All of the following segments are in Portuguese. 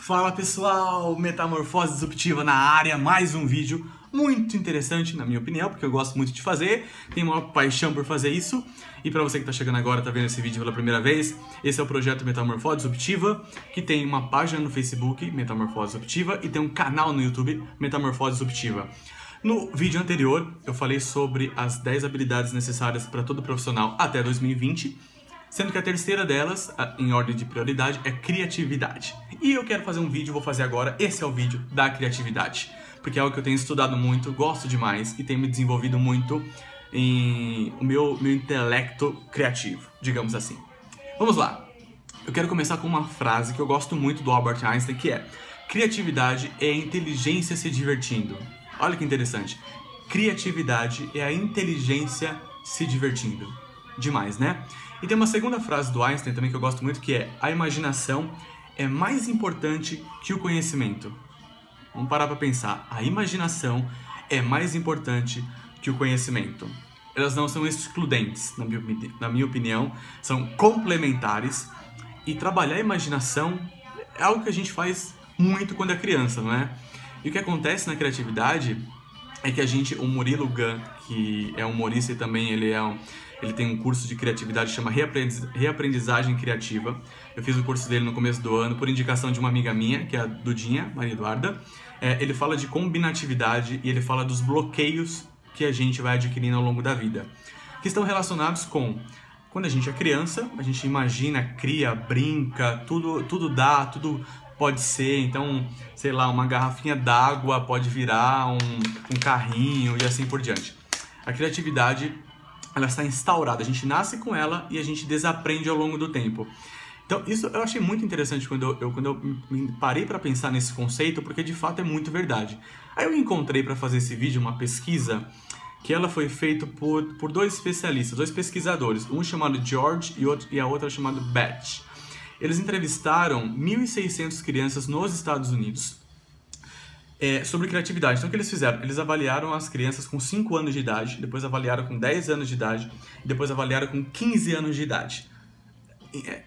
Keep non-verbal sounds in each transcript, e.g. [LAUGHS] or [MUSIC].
Fala pessoal, Metamorfose Disruptiva na área, mais um vídeo muito interessante na minha opinião, porque eu gosto muito de fazer, tenho uma paixão por fazer isso. E para você que está chegando agora, está vendo esse vídeo pela primeira vez, esse é o projeto Metamorfose Disruptiva, que tem uma página no Facebook, Metamorfose Disruptiva, e tem um canal no YouTube, Metamorfose Disruptiva. No vídeo anterior, eu falei sobre as 10 habilidades necessárias para todo profissional até 2020 sendo que a terceira delas, em ordem de prioridade, é criatividade. E eu quero fazer um vídeo, vou fazer agora, esse é o vídeo da criatividade, porque é algo que eu tenho estudado muito, gosto demais e tem me desenvolvido muito em o meu, meu intelecto criativo, digamos assim. Vamos lá. Eu quero começar com uma frase que eu gosto muito do Albert Einstein, que é: Criatividade é a inteligência se divertindo. Olha que interessante. Criatividade é a inteligência se divertindo. Demais, né? E tem uma segunda frase do Einstein também que eu gosto muito, que é: a imaginação é mais importante que o conhecimento. Vamos parar para pensar. A imaginação é mais importante que o conhecimento. Elas não são excludentes, na minha, na minha opinião, são complementares. E trabalhar a imaginação é algo que a gente faz muito quando é criança, não é? E o que acontece na criatividade é que a gente, o Murilo Gun, que é humorista e também ele é um, ele tem um curso de criatividade que chama Reaprendizagem Criativa. Eu fiz o curso dele no começo do ano por indicação de uma amiga minha, que é a Dudinha, Maria Eduarda. É, ele fala de combinatividade e ele fala dos bloqueios que a gente vai adquirindo ao longo da vida, que estão relacionados com quando a gente é criança, a gente imagina, cria, brinca, tudo, tudo dá, tudo pode ser. Então, sei lá, uma garrafinha d'água pode virar um, um carrinho e assim por diante. A criatividade ela está instaurada, a gente nasce com ela e a gente desaprende ao longo do tempo. Então, isso eu achei muito interessante quando eu, eu quando eu parei para pensar nesse conceito, porque de fato é muito verdade. Aí eu encontrei para fazer esse vídeo uma pesquisa que ela foi feita por, por dois especialistas, dois pesquisadores, um chamado George e, outro, e a outra chamada Beth. Eles entrevistaram 1.600 crianças nos Estados Unidos é, sobre criatividade. Então, o que eles fizeram? Eles avaliaram as crianças com 5 anos de idade, depois avaliaram com 10 anos de idade, depois avaliaram com 15 anos de idade. É,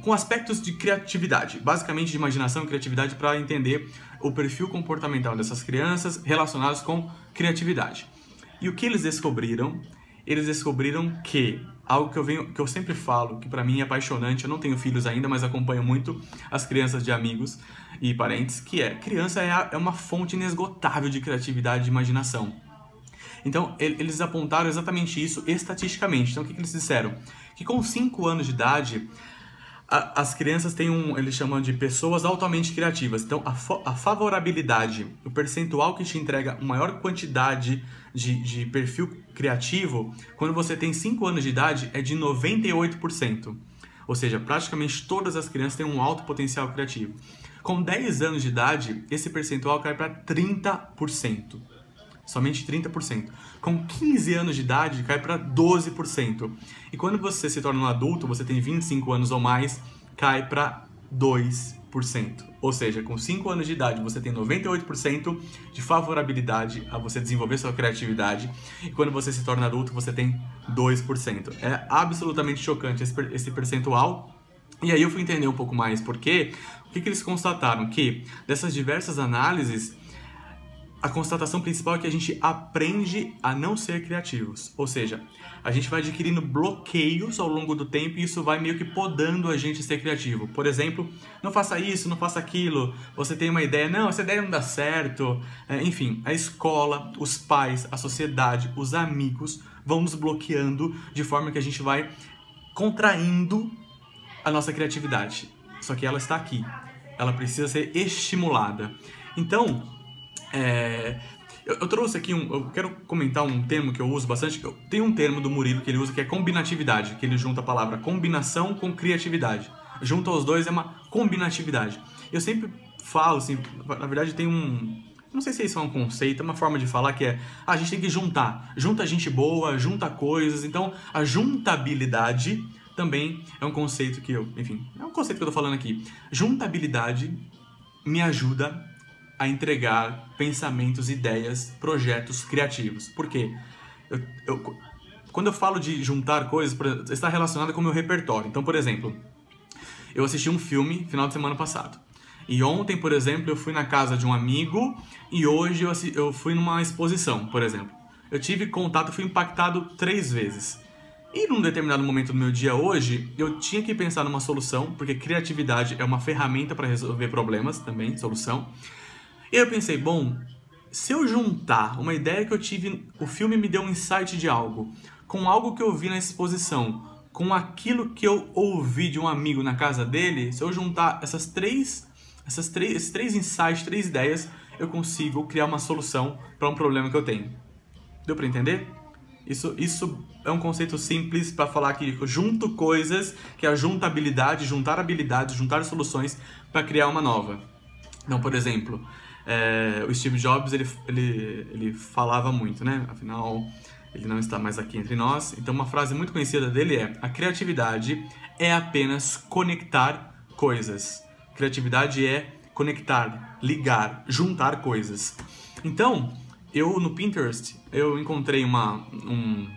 com aspectos de criatividade, basicamente de imaginação e criatividade, para entender o perfil comportamental dessas crianças relacionados com criatividade. E o que eles descobriram? Eles descobriram que algo que eu venho, que eu sempre falo, que para mim é apaixonante. Eu não tenho filhos ainda, mas acompanho muito as crianças de amigos e parentes, que é criança é, a, é uma fonte inesgotável de criatividade e imaginação. Então, eles apontaram exatamente isso estatisticamente. Então, o que, que eles disseram? Que com 5 anos de idade, a, as crianças têm um, eles chamam de pessoas altamente criativas. Então, a, a favorabilidade, o percentual que te entrega maior quantidade de, de perfil criativo, quando você tem 5 anos de idade, é de 98%. Ou seja, praticamente todas as crianças têm um alto potencial criativo. Com 10 anos de idade, esse percentual cai para 30%. Somente 30%. Com 15 anos de idade, cai para 12%. E quando você se torna um adulto, você tem 25 anos ou mais, cai para 2%. Ou seja, com 5 anos de idade você tem 98% de favorabilidade a você desenvolver sua criatividade, e quando você se torna adulto você tem 2%. É absolutamente chocante esse percentual. E aí eu fui entender um pouco mais porque o que, que eles constataram? Que dessas diversas análises, a constatação principal é que a gente aprende a não ser criativos. Ou seja, a gente vai adquirindo bloqueios ao longo do tempo e isso vai meio que podando a gente ser criativo. Por exemplo, não faça isso, não faça aquilo. Você tem uma ideia, não, essa ideia não dá certo. É, enfim, a escola, os pais, a sociedade, os amigos vão nos bloqueando de forma que a gente vai contraindo a nossa criatividade. Só que ela está aqui. Ela precisa ser estimulada. Então, é, eu, eu, trouxe aqui um. Eu quero comentar um termo que eu uso bastante. Eu, tem um termo do Murilo que ele usa que é combinatividade, que ele junta a palavra combinação com criatividade. Junto aos dois é uma combinatividade. Eu sempre falo, assim, na verdade tem um. Não sei se isso é um conceito, é uma forma de falar que é. Ah, a gente tem que juntar. Junta gente boa, junta coisas. Então, a juntabilidade também é um conceito que eu. Enfim, é um conceito que eu tô falando aqui. Juntabilidade me ajuda a entregar pensamentos, ideias, projetos criativos. Por quê? Eu, eu, quando eu falo de juntar coisas, está relacionado com o meu repertório. Então, por exemplo, eu assisti um filme final de semana passado. E ontem, por exemplo, eu fui na casa de um amigo e hoje eu, eu fui numa exposição, por exemplo. Eu tive contato, fui impactado três vezes. E num determinado momento do meu dia hoje, eu tinha que pensar numa solução, porque criatividade é uma ferramenta para resolver problemas também, solução. E eu pensei, bom, se eu juntar uma ideia que eu tive, o filme me deu um insight de algo, com algo que eu vi na exposição, com aquilo que eu ouvi de um amigo na casa dele, se eu juntar essas três, essas três, esses três insights, três ideias, eu consigo criar uma solução para um problema que eu tenho. Deu para entender? Isso, isso é um conceito simples para falar que junto coisas, que é a juntabilidade, juntar habilidades, juntar soluções para criar uma nova. Então, por exemplo, é, o Steve Jobs ele, ele, ele falava muito, né? Afinal, ele não está mais aqui entre nós. Então, uma frase muito conhecida dele é: A criatividade é apenas conectar coisas. Criatividade é conectar, ligar, juntar coisas. Então, eu no Pinterest eu encontrei uma, um,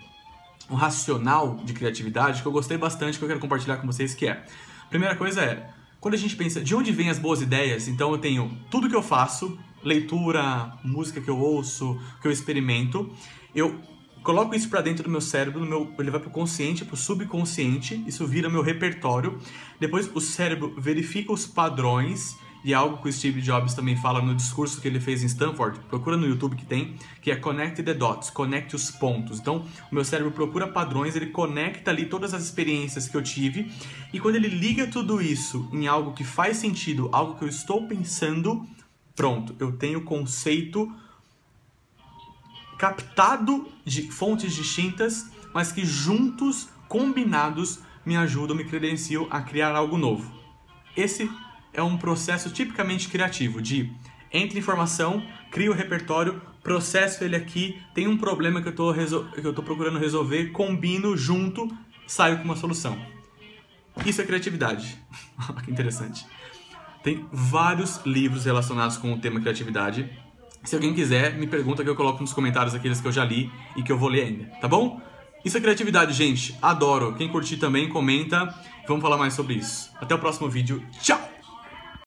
um racional de criatividade que eu gostei bastante que eu quero compartilhar com vocês que é primeira coisa é quando a gente pensa de onde vêm as boas ideias então eu tenho tudo que eu faço leitura música que eu ouço que eu experimento eu coloco isso para dentro do meu cérebro, meu, ele vai para o consciente, para o subconsciente, isso vira meu repertório. Depois o cérebro verifica os padrões e é algo que o Steve Jobs também fala no discurso que ele fez em Stanford, procura no YouTube que tem, que é Connect the Dots, conecte os pontos. Então, o meu cérebro procura padrões, ele conecta ali todas as experiências que eu tive, e quando ele liga tudo isso em algo que faz sentido, algo que eu estou pensando, pronto, eu tenho conceito captado de fontes distintas, mas que juntos, combinados, me ajudam, me credenciam a criar algo novo. Esse é um processo tipicamente criativo de entre informação, crio o repertório, processo ele aqui, tem um problema que eu estou procurando resolver, combino junto, saio com uma solução. Isso é criatividade. [LAUGHS] que interessante. Tem vários livros relacionados com o tema criatividade. Se alguém quiser, me pergunta que eu coloco nos comentários aqueles que eu já li e que eu vou ler ainda, tá bom? Isso é criatividade, gente. Adoro. Quem curtir também, comenta. Vamos falar mais sobre isso. Até o próximo vídeo. Tchau!